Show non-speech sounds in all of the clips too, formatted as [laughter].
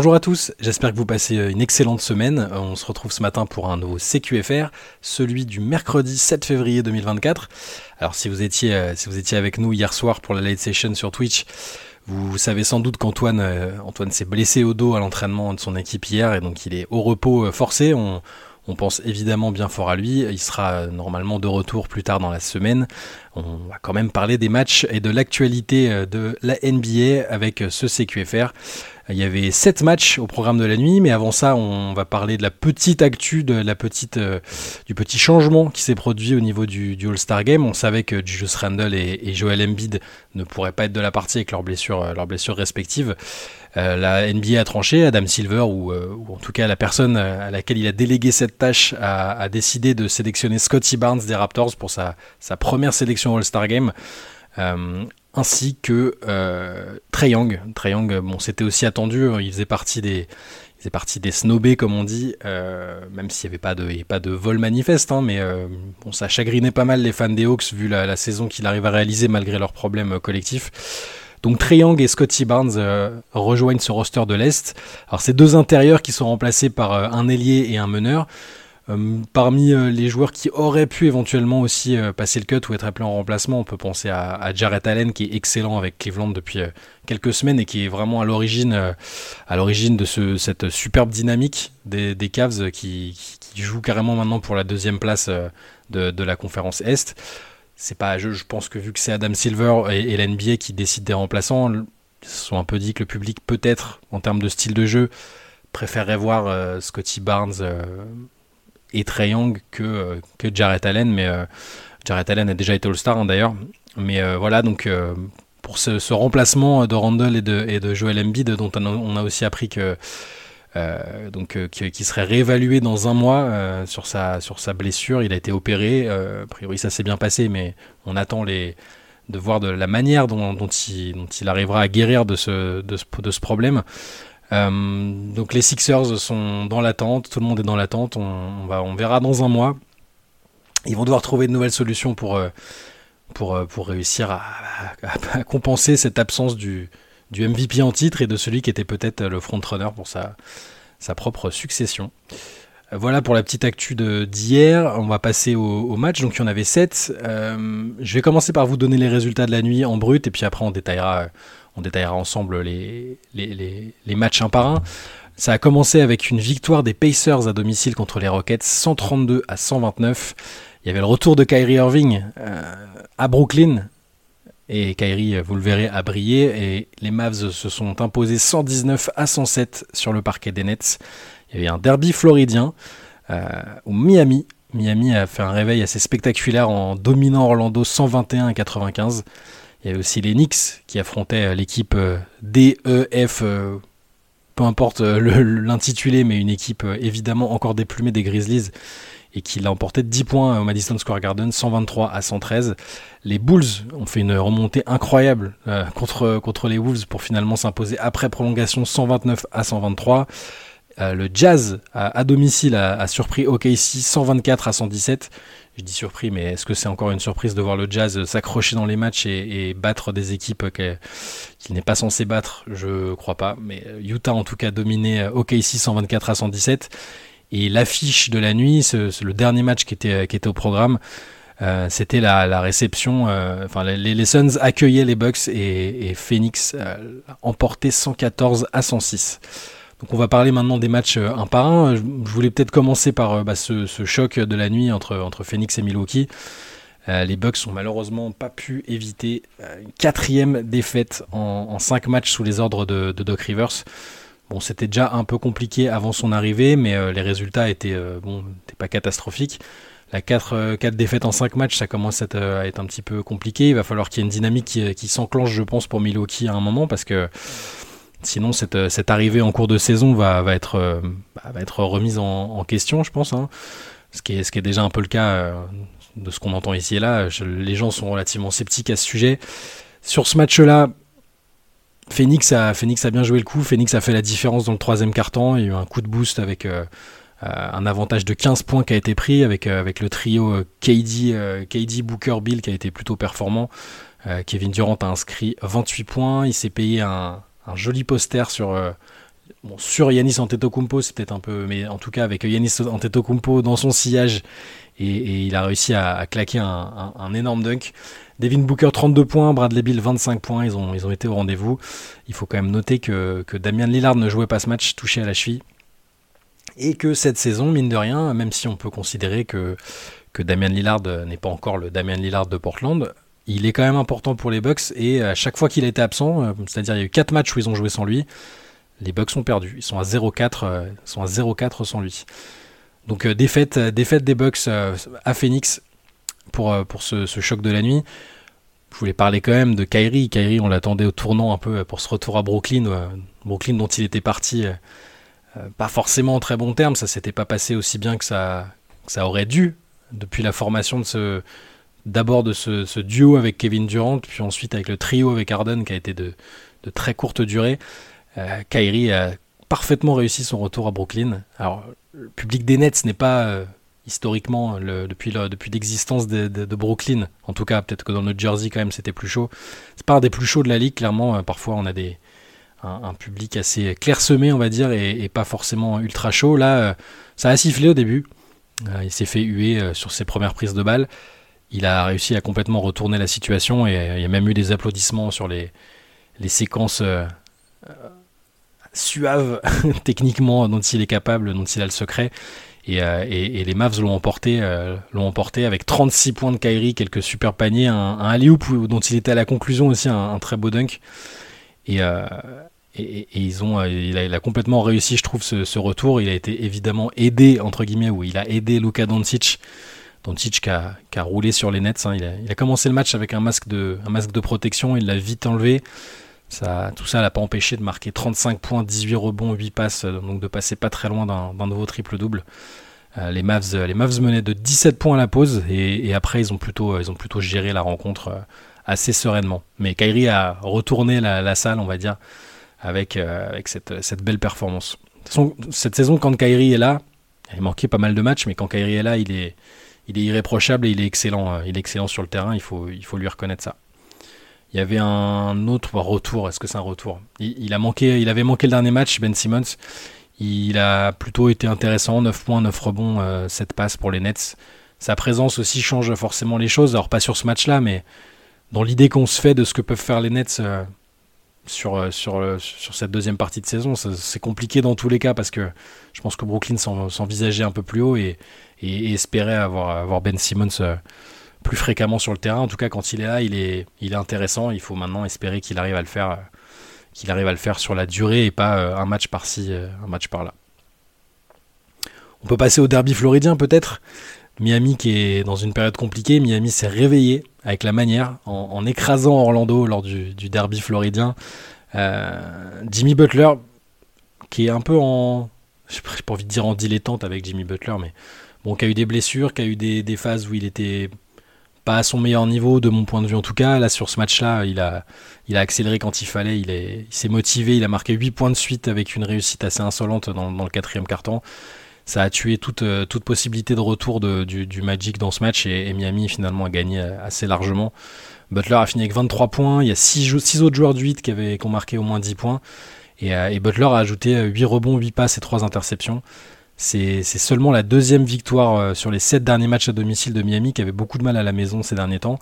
Bonjour à tous, j'espère que vous passez une excellente semaine. On se retrouve ce matin pour un nouveau CQFR, celui du mercredi 7 février 2024. Alors si vous étiez, euh, si vous étiez avec nous hier soir pour la late session sur Twitch, vous savez sans doute qu'Antoine euh, Antoine s'est blessé au dos à l'entraînement de son équipe hier et donc il est au repos euh, forcé. On pense évidemment bien fort à lui. Il sera normalement de retour plus tard dans la semaine. On va quand même parler des matchs et de l'actualité de la NBA avec ce CQFR. Il y avait 7 matchs au programme de la nuit, mais avant ça, on va parler de la petite actu, de la petite, euh, du petit changement qui s'est produit au niveau du, All-Star Game. On savait que Julius Randle et, Joel Embiid ne pourraient pas être de la partie avec euh, leurs blessures respectives. Euh, la NBA a tranché, Adam Silver, ou, en tout cas la personne à laquelle il a délégué cette tâche, a, décidé de sélectionner Scotty Barnes des Raptors pour sa, première sélection All-Star Game ainsi que euh, Trey Young. Trey Young, bon, c'était aussi attendu, hein, il faisait partie des, il snobés, comme on dit, euh, même s'il n'y avait pas de, vol manifeste, hein, mais euh, bon, ça chagrinait pas mal les fans des Hawks vu la, saison qu'il arrive à réaliser malgré leurs problèmes collectifs. Donc Trey Young et Scotty Barnes rejoignent ce roster de l'Est. Alors c'est deux intérieurs qui sont remplacés par un ailier et un meneur. Euh, parmi euh, les joueurs qui auraient pu éventuellement aussi euh, passer le cut ou être appelés en remplacement, on peut penser à, Jarrett Allen qui est excellent avec Cleveland depuis quelques semaines et qui est vraiment à l'origine de cette superbe dynamique des, Cavs qui, jouent carrément maintenant pour la deuxième place de, la conférence Est. C'est pas, je, pense que vu que c'est Adam Silver et, et l'NBA qui décident des remplaçants, ils se sont un peu dit que le public peut-être en termes de style de jeu préférerait voir Scotty Barnes et Trey Young que, euh, que Jarrett Allen. Mais euh, Jarrett Allen a déjà été All-Star hein, d'ailleurs. Mais euh, voilà, donc pour ce, remplacement de Randall et de, et de Joel Embiid, dont on a, aussi appris que. Donc qui, serait réévalué dans un mois sur, sa, sur sa blessure. Il a été opéré. a priori, ça s'est bien passé, mais on attend de voir de la manière dont, il, arrivera à guérir de ce, de ce, problème. Euh, donc les Sixers sont dans l'attente, tout le monde est dans l'attente, on, on verra dans un mois. Ils vont devoir trouver de nouvelles solutions pour, euh, pour, euh, pour réussir à, compenser cette absence du, du MVP en titre et de celui qui était peut-être le frontrunner pour sa, sa propre succession. Voilà pour la petite actu d'hier. On va passer au, match. Donc il y en avait 7. je vais commencer par vous donner les résultats de la nuit en brut et puis après on détaillera on détaillera ensemble les, les, matchs un par un. Ça a commencé avec une victoire des Pacers à domicile contre les Rockets, 132 à 129. Il y avait le retour de Kyrie Irving euh, à Brooklyn. Et Kyrie, vous le verrez, a brillé. Et les Mavs se sont imposés 119 à 107 sur le parquet des Nets. Il y avait un derby floridien euh, au Miami. Miami a fait un réveil assez spectaculaire en dominant Orlando 121 à 95. Il y avait aussi les Knicks qui affrontaient euh, l'équipe euh, DEF, euh, peu importe l'intitulé, mais une équipe évidemment encore déplumée des Grizzlies et qui l'a emporté de 10 points au Madison Square Garden, 123 à 113. Les Bulls ont fait une remontée incroyable contre, contre les Wolves pour finalement s'imposer après prolongation 129 à 123. le Jazz à, domicile a, a surpris OKC 124 à 117 je dis surpris, mais est-ce que c'est encore une surprise de voir le Jazz s'accrocher dans les matchs et, battre des équipes qu'il n'est pas censé battre? Je crois pas. Mais Utah en tout cas dominé OKC 124 à 117. Et l'affiche de la nuit, le dernier match qui était, au programme. Euh, c'était la, réception. Euh, enfin, les, Suns accueillaient les Bucks et, Phoenix euh, emportait 114 à 106. Donc on va parler maintenant des matchs un par un. Je voulais peut-être commencer par bah, ce, choc de la nuit entre, Phoenix et Milwaukee. Les Bucks ont malheureusement pas pu éviter une quatrième défaite en, cinq matchs sous les ordres de, Doc Rivers. Bon, c'était déjà un peu compliqué avant son arrivée, mais les résultats étaient, bon, pas catastrophiques. La 4, défaites en 5 matchs, ça commence à être, un petit peu compliqué. Il va falloir qu'il y ait une dynamique qui, qui s'enclenche, je pense, pour Milwaukee à un moment, parce que Sinon, cette, cette, arrivée en cours de saison va, va, être, euh, bah, va être remise en, question, je pense. Hein. Ce, qui est, ce qui est déjà un peu le cas euh, de ce qu'on entend ici et là. les gens sont relativement sceptiques à ce sujet. Sur ce match-là, Phoenix a, Phoenix a bien joué le coup. Phoenix a fait la différence dans le troisième quart-temps. Il y a eu un coup de boost avec euh, un avantage de 15 points qui a été pris avec, avec le trio KD, Booker, Bill qui a été plutôt performant. Kevin Durant a inscrit 28 points. Il s'est payé un, joli poster sur, euh, bon, sur Yanis Antetokounmpo, c'est peut-être un peu, mais en tout cas avec Yanis Antetokounmpo dans son sillage, et, il a réussi à, claquer un, énorme dunk. Devin Booker 32 points, Bradley Bill 25 points, ils ont, été au rendez-vous. Il faut quand même noter que, que Damian Lillard ne jouait pas ce match, touché à la cheville. Et que cette saison, mine de rien, même si on peut considérer que, que Damian Lillard n'est pas encore le Damian Lillard de Portland, il est quand même important pour les Bucks et à chaque fois qu'il a été absent, euh, c'est-à-dire il y a eu 4 matchs où ils ont joué sans lui, les Bucks sont perdus. Ils sont à 0-4 euh, sont à 0-4 sans lui. Donc euh, défaite, défaite des Bucks à Phoenix pour, ce, choc de la nuit. Je voulais parler quand même de Kyrie. Kyrie, on l'attendait au tournant un peu pour ce retour à Brooklyn. Brooklyn dont il était parti pas forcément en très bon terme. Ça s'était pas passé aussi bien que ça, aurait dû depuis la formation de ce, d'abord de ce, duo avec Kevin Durant, puis ensuite avec le trio avec Harden qui a été de, très courte durée. Euh, Kyrie a parfaitement réussi son retour à Brooklyn. Alors, le public des Nets n'est pas euh, historiquement depuis, l'existence de, Brooklyn. En tout cas, peut-être que dans notre Jersey quand même c'était plus chaud. C'est pas un des plus chauds de la ligue, clairement. Euh, parfois on a un, public assez clairsemé, on va dire, et, pas forcément ultra chaud. Là, ça a sifflé au début. il s'est fait huer sur ses premières prises de balles il a réussi à complètement retourner la situation et il y a même eu des applaudissements sur les, séquences euh, euh, suaves [laughs] techniquement dont il est capable, dont il a le secret. Et, euh, les Mavs l'ont emporté, l'ont emporté avec 36 points de Kyrie, quelques super paniers, un, un alley dont il était à la conclusion aussi, un, très beau dunk. Et, et, ils ont, il a, complètement réussi, je trouve, ce, retour. Il a été évidemment aidé, entre guillemets, ou il a aidé Luka Doncic Doncic qui a, qui a roulé sur les nets. Hein. Il, a, commencé le match avec un masque de, un masque de protection, il l'a vite enlevé. Tout ça l'a pas empêché de marquer 35 points, 18 rebonds, 8 passes, euh, donc de passer pas très loin d'un nouveau triple-double. Euh, les, Mavs, les Mavs menaient de 17 points à la pause et, après ils ont, plutôt, ils ont plutôt géré la rencontre euh, assez sereinement. Mais Kyrie a retourné la, salle, on va dire, avec, avec cette, cette, belle performance. cette saison, quand Kyrie est là, il manquait pas mal de matchs, mais quand Kyrie est là, il est, il est irréprochable et il est excellent. Euh, il est excellent sur le terrain, il faut, il faut lui reconnaître ça. Il y avait un autre retour, est-ce que c'est un retour? Il, manqué, avait manqué le dernier match, Ben Simmons. Il a plutôt été intéressant, 9 points, 9 rebonds, 7 euh, passes pour les Nets. Sa présence aussi change forcément les choses, alors pas sur ce match-là, mais dans l'idée qu'on se fait de ce que peuvent faire les Nets euh, sur, sur, sur cette deuxième partie de saison. C'est compliqué dans tous les cas parce que je pense que Brooklyn s'envisageait un peu plus haut et, espérer avoir, Ben Simmons euh, plus fréquemment sur le terrain. En tout cas, quand il est là, il est, il est intéressant. Il faut maintenant espérer qu'il arrive à le faire, euh, qu'il arrive à le faire sur la durée et pas euh, un match par-ci, un match par-là. On peut passer au derby floridien peut-être. Miami qui est dans une période compliquée. Miami s'est réveillé avec la manière en, écrasant Orlando lors du, derby floridien. Jimmy Butler qui est un peu en, j'ai pas envie de dire en dilettante avec Jimmy Butler, mais bon, qui a eu des blessures, qui a eu des, phases où il était pas à son meilleur niveau, de mon point de vue en tout cas. Là, sur ce match-là, il a, accéléré quand il fallait, il, s'est motivé, il a marqué 8 points de suite avec une réussite assez insolente dans, le quatrième carton. Ça a tué toute, euh, toute possibilité de retour du, Magic dans ce match et, Miami finalement a gagné assez largement. Butler a fini avec 23 points, il y a 6, autres joueurs du 8 qui, avaient, qui ont marqué au moins 10 points. Et, euh, et Butler a ajouté 8 rebonds, 8 passes et 3 interceptions. C'est seulement la deuxième victoire euh, sur les sept derniers matchs à domicile de Miami qui avait beaucoup de mal à la maison ces derniers temps.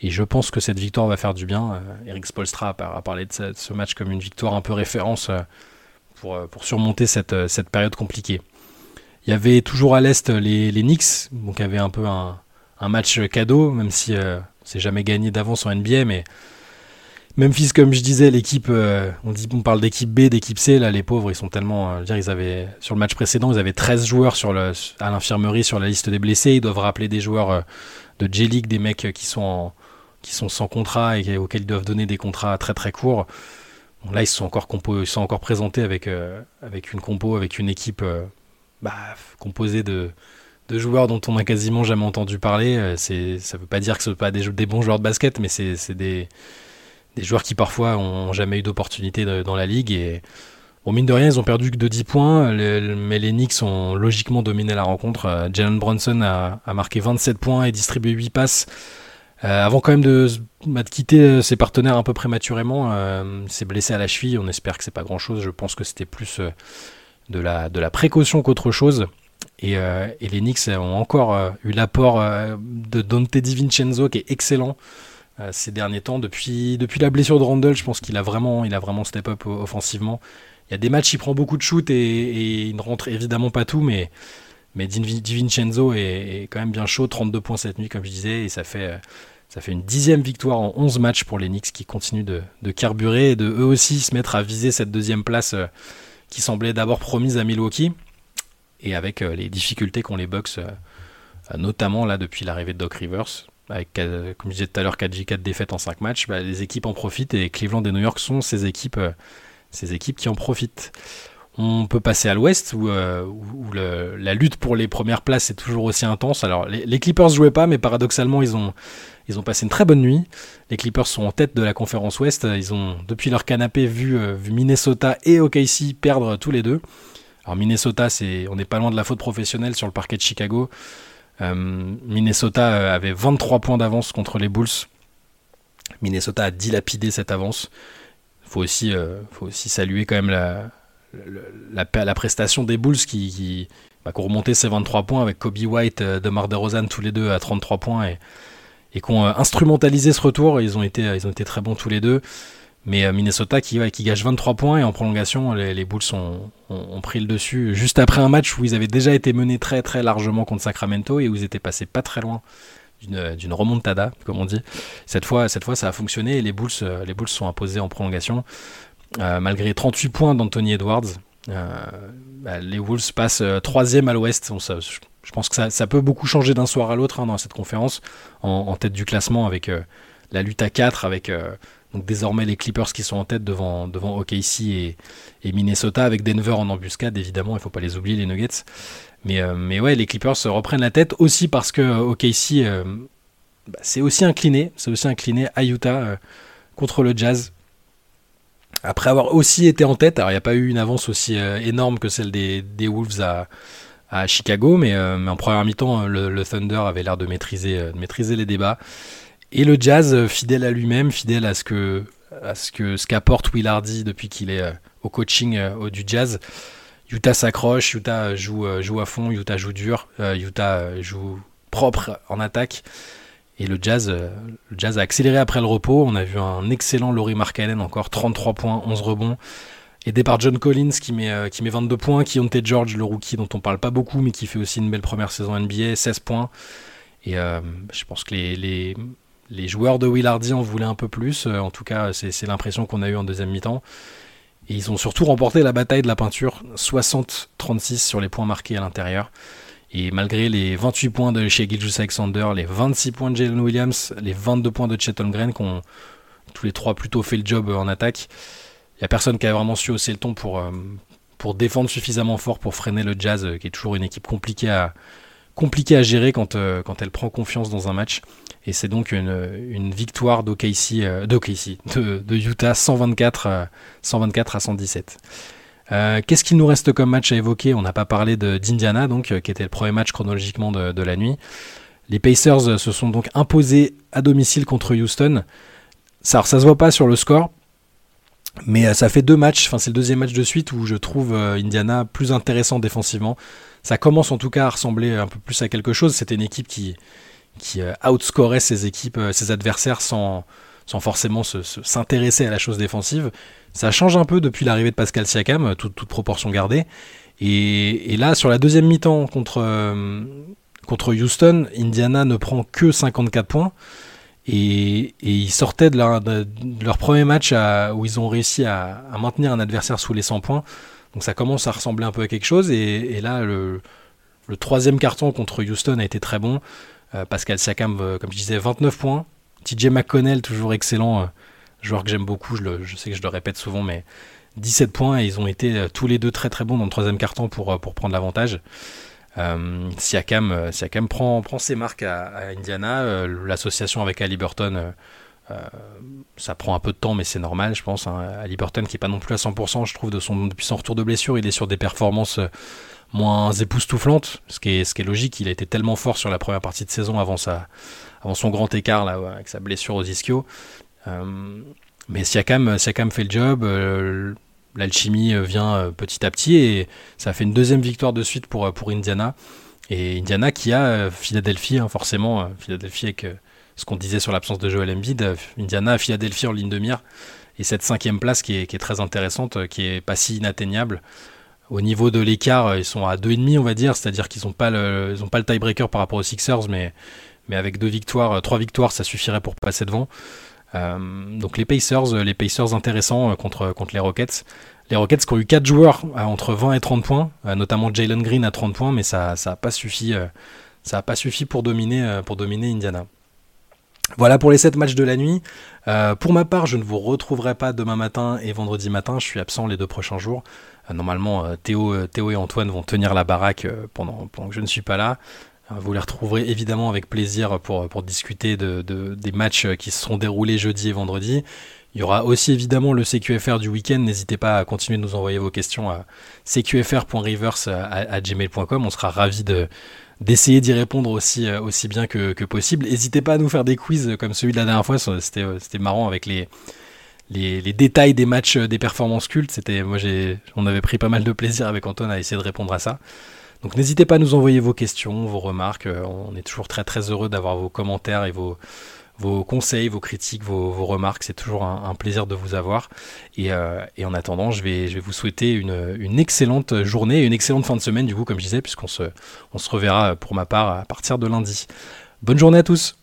Et je pense que cette victoire va faire du bien. Euh, Eric Spolstra a parlé de ce match comme une victoire un peu référence euh, pour, surmonter cette, période compliquée. Il y avait toujours à l'Est les, Knicks, donc il y avait un peu un, un match cadeau, même si c'est jamais gagné d'avance en NBA, mais Memphis, comme je disais, l'équipe, euh, on, parle d'équipe B, d'équipe C, là les pauvres, ils sont tellement, euh, dire, ils avaient, sur le match précédent, ils avaient 13 joueurs sur le, à l'infirmerie sur la liste des blessés, ils doivent rappeler des joueurs euh, de J-League, des mecs qui sont, qui sont sans contrat et auxquels ils doivent donner des contrats très très courts. là, ils sont encore, compo, ils sont encore présentés avec, avec une compo, avec une équipe bah, composée de, de joueurs dont on n'a quasiment jamais entendu parler. C'est, ça ne veut pas dire que ce ne sont pas des, des bons joueurs de basket, mais c'est des des joueurs qui parfois ont jamais eu d'opportunité dans la ligue. Et bon, mine de rien, ils ont perdu que de 10 points, mais les Knicks ont logiquement dominé la rencontre. Euh, Jalen Bronson a, marqué 27 points et distribué 8 passes. avant quand même de, bah, quitter ses partenaires un peu prématurément, s'est blessé à la cheville. On espère que c'est pas grand chose. Je pense que c'était plus de, la, de la précaution qu'autre chose. Et, et, les Knicks ont encore eu l'apport de Dante DiVincenzo qui est excellent ces derniers temps. Depuis, la blessure de Randall, je pense qu'il a vraiment, il a vraiment step up offensivement. Il y a des matchs, il prend beaucoup de shoots et, il ne rentre évidemment pas tout, mais, mais DiVincenzo est, quand même bien chaud, 32 points cette nuit, comme je disais, et ça fait, fait une dixième victoire en 11 matchs pour les Knicks qui continuent de, carburer et de eux aussi se mettre à viser cette deuxième place euh, qui semblait d'abord promise à Milwaukee, et avec euh, les difficultés qu'ont les Bucks, euh, notamment là depuis l'arrivée de Doc Rivers avec, comme je disais tout à l'heure, 4J4 défaites en 5 matchs, bah, les équipes en profitent et Cleveland et New York sont ces équipes, euh, ces équipes qui en profitent. On peut passer à l'ouest où, euh, la lutte pour les premières places est toujours aussi intense. Alors les, les Clippers jouaient pas, mais paradoxalement ils ont, ils ont passé une très bonne nuit. Les Clippers sont en tête de la conférence ouest. Ils ont depuis leur canapé vu, euh, vu Minnesota et OKC perdre tous les deux. Alors Minnesota, c'est, on n'est pas loin de la faute professionnelle sur le parquet de Chicago. Euh, Minnesota euh, avait 23 points d'avance contre les Bulls. Minnesota a dilapidé cette avance. Il faut aussi, euh, faut aussi saluer quand même la, la, prestation des Bulls qui, qui, bah, ont remonté ses 23 points avec Kobe White, DeMar DeRozan tous les deux à 33 points et, et qui ont instrumentalisé ce retour. Ils ont, été, ils ont été très bons tous les deux. Mais euh, Minnesota qui, qui gâche 23 points et en prolongation, les, Bulls ont, pris le dessus juste après un match où ils avaient déjà été menés très très largement contre Sacramento et où ils étaient passés pas très loin d'une remontada, comme on dit. Cette fois, cette fois, ça a fonctionné et les Bulls, euh, les Bulls sont imposés en prolongation. Euh, malgré 38 points d'Anthony Edwards, bah, les Wolves passent troisième à l'ouest. je pense que ça, peut beaucoup changer d'un soir à l'autre hein, dans cette conférence, en, en, tête du classement avec la lutte à 4, avec donc désormais les Clippers qui sont en tête devant, devant OKC et, Minnesota avec Denver en embuscade évidemment, il ne faut pas les oublier les Nuggets. Mais, euh, mais ouais, les Clippers reprennent la tête aussi parce que OKC euh, bah, c'est aussi incliné, c'est aussi incliné à Utah euh, contre le Jazz. Après avoir aussi été en tête, alors il n'y a pas eu une avance aussi énorme que celle des, Wolves à, Chicago, mais, mais en première mi-temps, le, le, Thunder avait l'air de maîtriser, de maîtriser les débats. Et le jazz, euh, fidèle à lui-même, fidèle à ce que à ce que qu'apporte Will Hardy depuis qu'il est euh, au coaching euh, du jazz. Utah s'accroche, Utah joue, à fond, Utah joue dur, Utah joue propre en attaque. Et le jazz, le jazz a accéléré après le repos. On a vu un excellent Laurie Markkanen, encore 33 points, 11 rebonds. Aidé par John Collins qui met, qui met 22 points. Keontae George, le rookie dont on parle pas beaucoup, mais qui fait aussi une belle première saison NBA, 16 points. Et je pense que les, les joueurs de Willardy en voulaient un peu plus. Euh, en tout cas, c'est l'impression qu'on a eu en deuxième mi-temps. Et ils ont surtout remporté la bataille de la peinture, 60-36 sur les points marqués à l'intérieur. Et malgré les 28 points de chez Gilgis Alexander, les 26 points de Jalen Williams, les 22 points de Chet Holmgren, qui ont tous les trois plutôt fait le job en attaque, il n'y a personne qui a vraiment su hausser le ton pour, euh, pour défendre suffisamment fort pour freiner le Jazz, euh, qui est toujours une équipe compliquée à, compliquée à gérer quand, quand elle prend confiance dans un match. Et c'est donc une, victoire d'OKC, euh, de, de, Utah 124, 124 euh, à 117. Euh, qu'est-ce qu'il nous reste comme match à évoquer? On n'a pas parlé d'Indiana, donc, qui était le premier match chronologiquement de, la nuit. Les Pacers se sont donc imposés à domicile contre Houston. Ça, ça se voit pas sur le score, mais ça fait deux matchs, enfin c'est le deuxième match de suite où je trouve Indiana plus intéressant défensivement. Ça commence en tout cas à ressembler un peu plus à quelque chose. C'était une équipe qui, qui euh, outscorait ses équipes, euh, ses adversaires sans, sans forcément s'intéresser à la chose défensive. Ça change un peu depuis l'arrivée de Pascal Siakam, euh, toute, toute proportion gardée. Et, et, là, sur la deuxième mi-temps contre, contre Houston, Indiana ne prend que 54 points. Et, ils sortaient de leur, premier match où ils ont réussi à, maintenir un adversaire sous les 100 points. Donc ça commence à ressembler un peu à quelque chose. Et, là, le, troisième carton contre Houston a été très bon. Euh, Pascal Siakam, euh, comme je disais, 29 points. TJ McConnell, toujours excellent, euh, joueur que j'aime beaucoup, je, sais que je le répète souvent, mais 17 points et ils ont été tous les deux très très bons dans le troisième carton pour prendre l'avantage. Siakam, Siakam prend, prend ses marques à, Indiana. L'association avec Ali Burton ça prend un peu de temps, mais c'est normal, je pense. Hein. Ali Burton, qui est pas non plus à 100%, je trouve, de son, depuis son retour de blessure, il est sur des performances moins époustouflantes, ce qui est, ce qui est logique. Il a été tellement fort sur la première partie de saison avant, sa, avant son grand écart là, avec sa blessure aux ischio. mais Siakam, Siakam fait le job l'alchimie euh, vient euh, petit à petit et ça fait une deuxième victoire de suite pour, euh, Indiana. Et Indiana qui a Philadelphie, hein, forcément, Philadelphie avec ce qu'on disait sur l'absence de Joel Embiid, Indiana, Philadelphie en ligne de mire. Et cette cinquième place qui est, très intéressante, qui est pas si inatteignable. Au niveau de l'écart, ils sont à 2,5 on va dire, c'est-à-dire qu'ils n'ont pas, le, pas le tiebreaker par rapport aux Sixers, mais, mais avec deux victoires, trois victoires, ça suffirait pour passer devant. Euh, donc les Pacers, les Pacers intéressants euh, contre, contre les Rockets. Les Rockets qui ont eu 4 joueurs entre 20 et 30 points, euh, notamment Jalen Green à 30 points, mais ça n'a pas suffi, ça a pas suffi pour dominer, pour dominer Indiana. Voilà pour les 7 matchs de la nuit. pour ma part, je ne vous retrouverai pas demain matin et vendredi matin. Je suis absent les deux prochains jours. normalement, Théo, Théo et Antoine vont tenir la baraque pendant, pendant que je ne suis pas là. Vous les retrouverez évidemment avec plaisir pour, pour discuter de, des matchs qui se seront déroulés jeudi et vendredi. Il y aura aussi évidemment le CQFR du week-end. N'hésitez pas à continuer de nous envoyer vos questions à cqfr.reverse.gmail.com. On sera ravis de, d'essayer d'y répondre aussi, aussi bien que, possible. N'hésitez pas à nous faire des quiz comme celui de la dernière fois. C'était, c'était marrant avec les, les, les, détails des matchs des performances cultes. Moi, on avait pris pas mal de plaisir avec Antoine à essayer de répondre à ça. Donc n'hésitez pas à nous envoyer vos questions, vos remarques. Euh, on est toujours très très heureux d'avoir vos commentaires et vos, conseils, vos critiques, vos, remarques. C'est toujours un, plaisir de vous avoir. Euh, et, en attendant, je vais, vous souhaiter une, excellente journée et une excellente fin de semaine, du coup, comme je disais, puisqu'on se, on se reverra pour ma part à partir de lundi. Bonne journée à tous